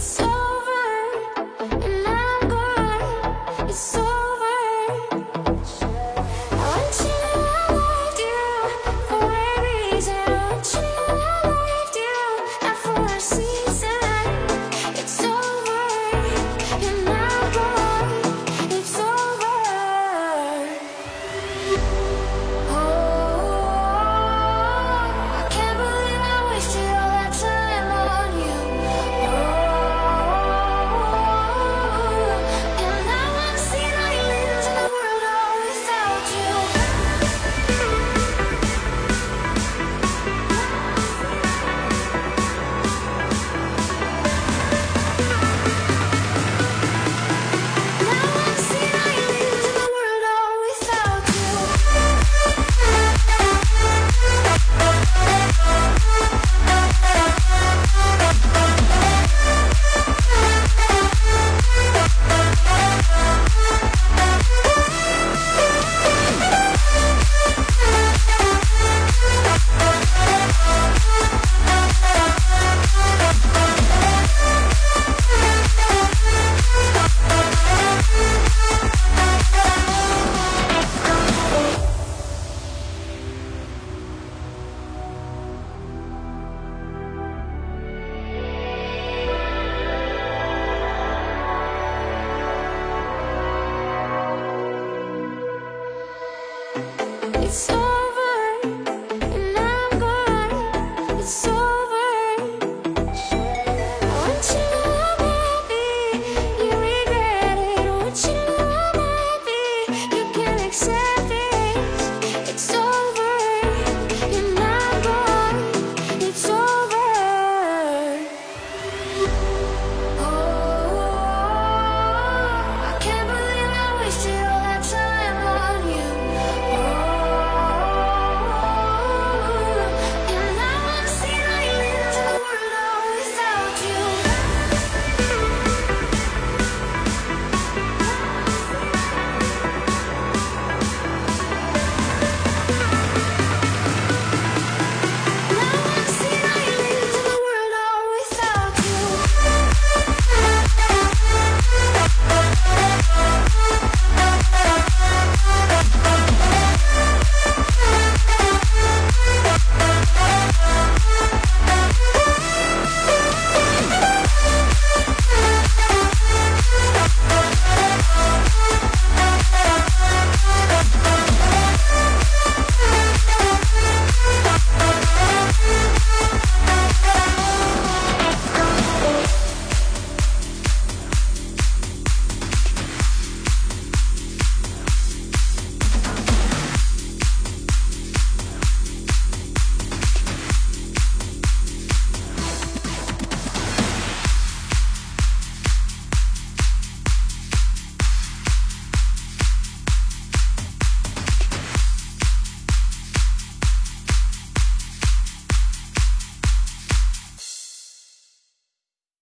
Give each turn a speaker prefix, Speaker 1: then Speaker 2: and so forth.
Speaker 1: so so